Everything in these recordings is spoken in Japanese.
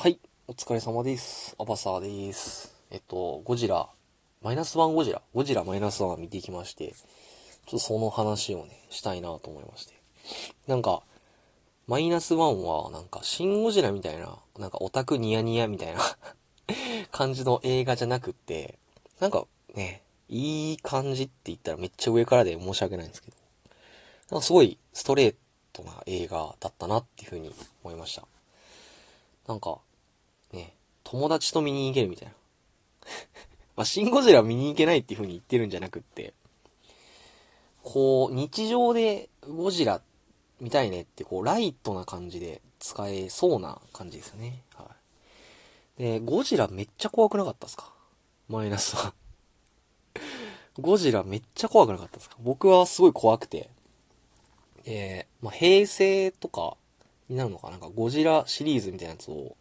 はい、お疲れ様です。アバサーです。えっと、ゴジラ、マイナスワンゴジラ、ゴジラマイナスワン見てきまして、ちょっとその話をね、したいなと思いまして。なんか、マイナスワンは、なんか、シンゴジラみたいな、なんかオタクニヤニヤみたいな 感じの映画じゃなくって、なんかね、いい感じって言ったらめっちゃ上からで申し訳ないんですけど、なんかすごいストレートな映画だったなっていうふうに思いました。なんか、ね、友達と見に行けるみたいな。まあ、シンゴジラ見に行けないっていう風に言ってるんじゃなくって、こう、日常でゴジラ見たいねって、こう、ライトな感じで使えそうな感じですよね。はい。で、ゴジラめっちゃ怖くなかったですか？マイナスは。ゴジラめっちゃ怖くなかったですか？僕はすごい怖くて。えー、まあ、平成とかになるのかなんかゴジラシリーズみたいなやつを、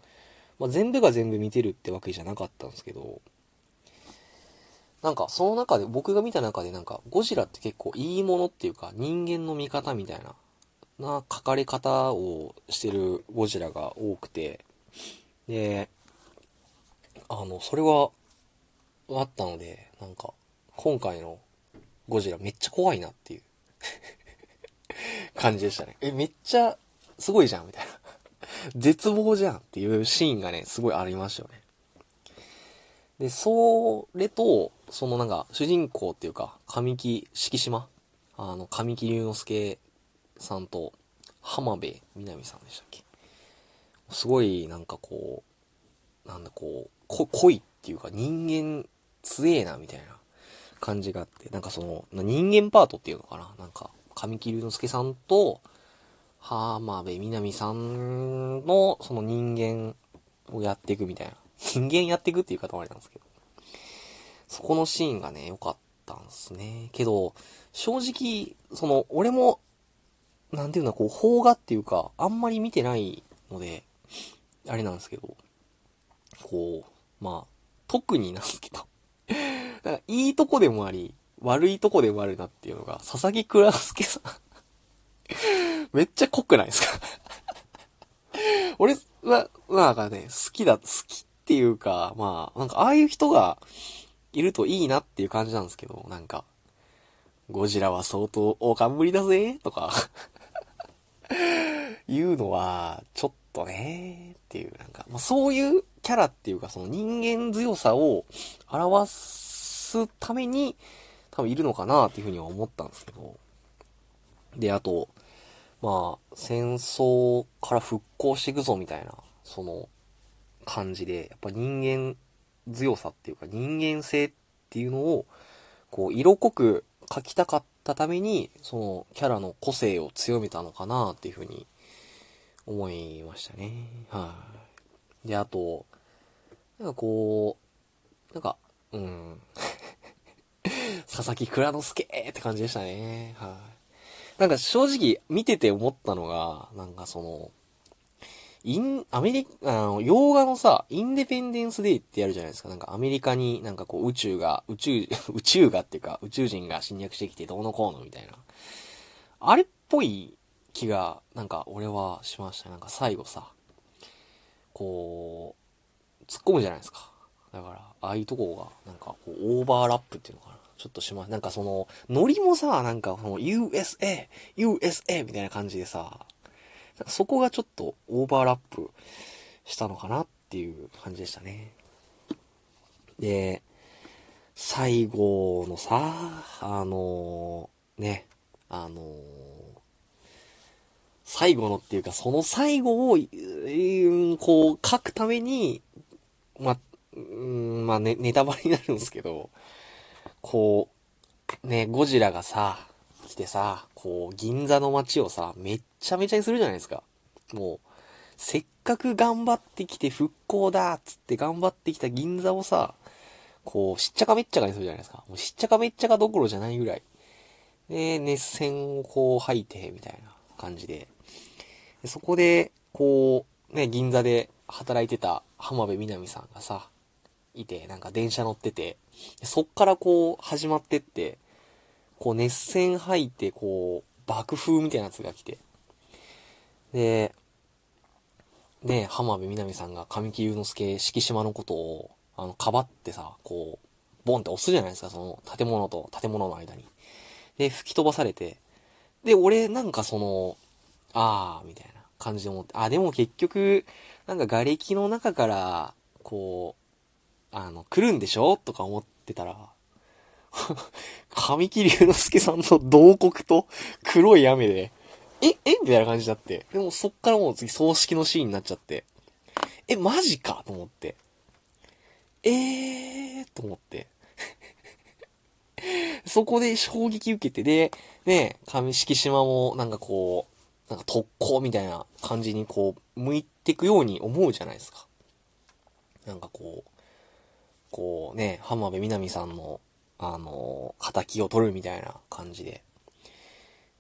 まあ、全部が全部見てるってわけじゃなかったんですけど、なんかその中で、僕が見た中でなんかゴジラって結構いいものっていうか人間の見方みたいな、な書かれ方をしてるゴジラが多くて、で、あの、それはあったので、なんか今回のゴジラめっちゃ怖いなっていう 感じでしたね。え、めっちゃすごいじゃんみたいな。絶望じゃんっていうシーンがね、すごいありましたよね。で、それと、そのなんか、主人公っていうか、神木敷島？あの、神木隆之介さんと、浜辺美波さんでしたっけ？すごい、なんかこう、なんだこう、こ、濃いっていうか、人間強えな、みたいな感じがあって、なんかその、人間パートっていうのかな？なんか、神木隆之介さんと、浜辺美波さんの、その人間をやっていくみたいな。人間やっていくっていう方もあれなんですけど。そこのシーンがね、良かったんですね。けど、正直、その、俺も、なんていうの、こう、邦画っていうか、あんまり見てないので、あれなんですけど、こう、まあ、特になんですけど、だからいいとこでもあり、悪いとこでもあるなっていうのが、佐々木蔵之介さんめっちゃ濃くないですか？俺は、なんかね、好きだ、好きっていうか、まあ、なんかああいう人がいるといいなっていう感じなんですけど、なんか、ゴジラは相当大冠だぜとか、いうのは、ちょっとねっていう、なんか、まあそういうキャラっていうか、その人間強さを表すために、多分いるのかなっていうふうには思ったんですけど、で、あと、まあ、戦争から復興していくぞみたいな、その感じで、やっぱ人間強さっていうか人間性っていうのを、こう、色濃く描きたかったために、そのキャラの個性を強めたのかなっていうふうに思いましたね。はい、で、あと、なんかこう、なんか、うん。佐々木蔵之介って感じでしたね。はい、なんか正直見てて思ったのが、なんかその、イン、アメリカ、あの、洋画のさ、インデペンデンスデイってやるじゃないですか。なんかアメリカになんかこう宇宙が、宇宙、宇宙がっていうか宇宙人が侵略してきてどうのこうのみたいな。あれっぽい気が、なんか俺はしました。なんか最後さ、こう、突っ込むじゃないですか。だから、ああいうとこが、なんかこう、オーバーラップっていうのかな。ちょっとします。なんかその、ノリもさ、なんかその USA、USA みたいな感じでさ、そこがちょっとオーバーラップしたのかなっていう感じでしたね。で、最後のさ、あのね、あの最後のっていうか、その最後を、うんこう、書くために、ま、うんまあ、ね、ネタバレになるんですけど、こう、ね、ゴジラがさ、来てさ、こう、銀座の街をさ、めっちゃめちゃにするじゃないですか。もう、せっかく頑張ってきて復興だっつって頑張ってきた銀座をさ、こう、しっちゃかめっちゃかにするじゃないですか。もうしっちゃかめっちゃかどころじゃないぐらい。で、熱戦をこう吐いて、みたいな感じで。でそこで、こう、ね、銀座で働いてた浜辺美波さんがさ、いて、なんか電車乗ってて、そっからこう始まってって、こう熱戦吐いて、こう、爆風みたいなやつが来て。で、ね、浜辺美波さんが神木隆之介敷島のことを、あの、かばってさ、こう、ボンって押すじゃないですか、その、建物と建物の間に。で、吹き飛ばされて、で、俺なんかその、あー、みたいな感じで思って、あ、でも結局、なんか瓦礫の中から、こう、あの、来るんでしょ？とか思ってたら、神木隆之介さんの洞窟と黒い雨で、ええ？みたいな感じになって。でもそっからもう次葬式のシーンになっちゃって。え、マジか？と思って。えー？と思って。そこで衝撃受けて、で、ね、上敷島もなんかこう、なんか特攻みたいな感じにこう、向いてくように思うじゃないですか。なんかこう、こうね、浜辺美波さんの、あの、仇を取るみたいな感じで。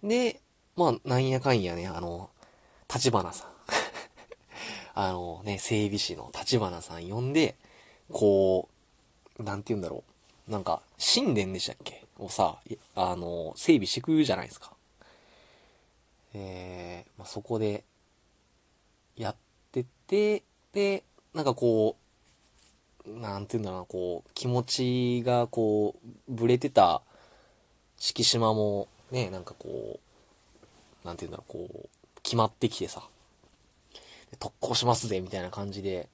で、まあ、なんやかんやね、あの、立花さん。あのね、整備士の立花さん呼んで、こう、なんて言うんだろう。なんか、神殿でしたっけ？をさ、あの、整備してくるじゃないですか。えー、まあ、そこで、やってて、で、なんかこう、なんて言うんだろうな、こう、気持ちがこう、ぶれてた、敷島も、ね、なんかこう、なんて言うんだろう、こう、決まってきてさ、特攻しますぜ、みたいな感じで、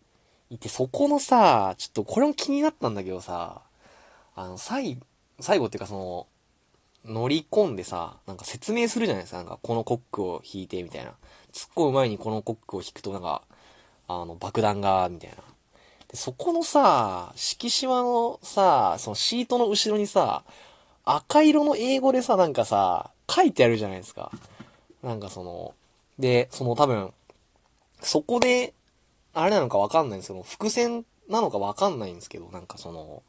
いて、そこのさ、ちょっとこれも気になったんだけどさ、あの、最、最後っていうかその、乗り込んでさ、なんか説明するじゃないですか。なんか、このコックを引いて、みたいな。突っ込む前にこのコックを引くと、なんか、あの、爆弾が、みたいな。そこのさ、敷島のさ、そのシートの後ろにさ、赤色の英語でさ、なんかさ、書いてあるじゃないですか。なんかその、で、その多分、そこで、あれなのかわかんないんですけど、伏線なのかわかんないんですけど、なんかその、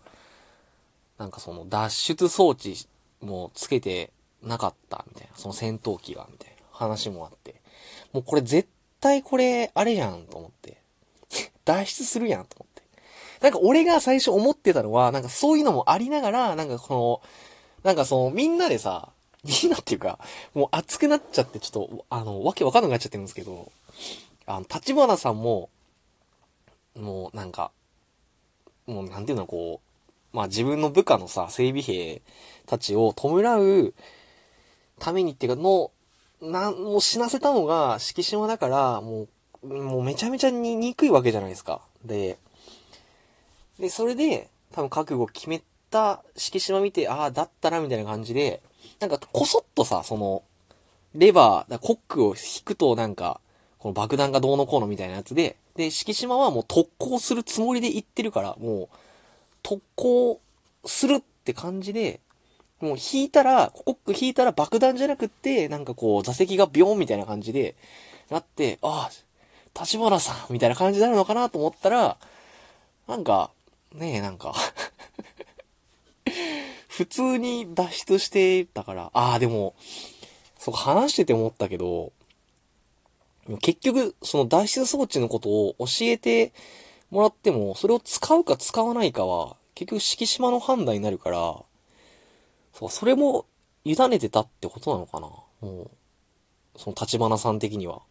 なんかその脱出装置もつけてなかったみたいな、その戦闘機が、みたいな話もあって、もうこれ絶対これ、あれやんと思って、脱出するやんと思って。なんか俺が最初思ってたのは、なんかそういうのもありながら、なんかこの、なんかそのみんなでさ、みんなっていうか、もう熱くなっちゃって、ちょっと、あの、わけわかんなくなっちゃってるんですけど、あの、立花さんも、もうなんか、もうなんていうの、こう、まあ自分の部下のさ、整備兵たちを弔うためにっていうか、の、なんも死なせたのが敷島だから、もう、もうめちゃめちゃに憎いわけじゃないですか。で、で、それで、多分覚悟を決めた敷島見て、ああ、だったらみたいな感じで、なんかこそっとさ、その、レバー、だコックを引くとなんか、この爆弾がどうのこうのみたいなやつで、で、敷島はもう特攻するつもりで行ってるから、もう、特攻するって感じで、もう引いたら、コック引いたら爆弾じゃなくって、なんかこう、座席がビョンみたいな感じで、なって、ああ、立花さんみたいな感じになるのかなと思ったら、なんか、ねえ、なんか 普通に脱出してたから、ああ、でも、そう話してて思ったけど、結局、その脱出装置のことを教えてもらっても、それを使うか使わないかは、結局敷島の判断になるから、そう、それも委ねてたってことなのかなもう、その立花さん的には。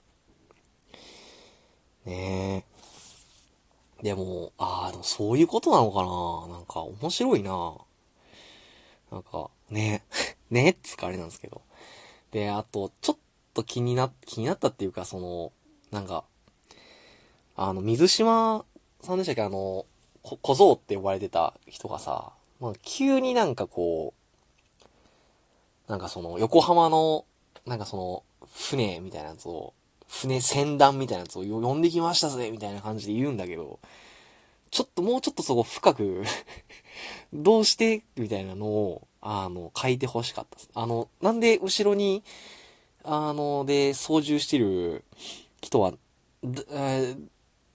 ねえ。でも、ああ、でもそういうことなのかな？なんか面白いな。なんか、ね。ねっつかあれなんですけど。で、あと、ちょっと気にな、気になったっていうか、その、なんか、あの、水島さんでしたっけ？あの、小僧って呼ばれてた人がさ、まあ、急になんかこう、なんかその、横浜の、なんかその、船みたいなやつを、船船団みたいなやつを呼んできましたぜみたいな感じで言うんだけど、ちょっともうちょっとそこ深く どうしてみたいなのを、あの、書いて欲しかったです。あの、なんで後ろに、あの、で、操縦してる人は、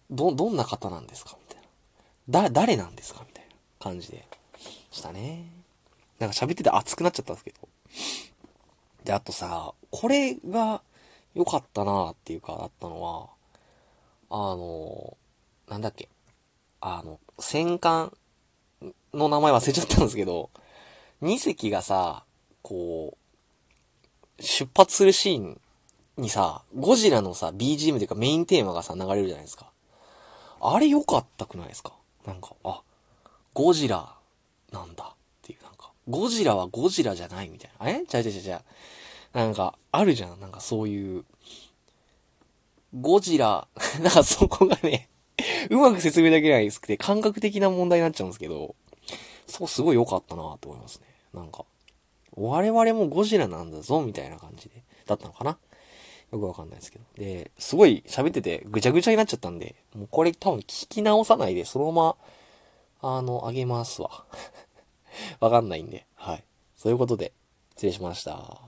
ど、どんな方なんですかみたいな。だ、誰なんですかみたいな感じでしたね。なんか喋ってて熱くなっちゃったんですけど。で、あとさ、これが良かったなっていうか、だったのは、あの、なんだっけ。あの、戦艦の名前忘れちゃったんですけど、2隻がさ、こう、出発するシーンにさ、ゴジラのさ、BGM というかメインテーマがさ、流れるじゃないですか。あれ良かったくないですか？なんか、あ、ゴジラなんだっていう、なんか、ゴジラはゴジラじゃないみたいな。え？ちゃうちゃうちゃうちゃう。なんか、あるじゃん。なんかそういう、ゴジラ、なんかそこがね、うまく説明できないですくて、感覚的な問題になっちゃうんですけど、そうすごい良かったなと思いますね。なんか、我々もゴジラなんだぞ、みたいな感じで、だったのかな？よくわかんないですけど。で、すごい喋っててぐちゃぐちゃになっちゃったんで、もうこれ多分聞き直さないで、そのまま、あの、あげますわ。わかんないんで。はい。そういうことで、失礼しました。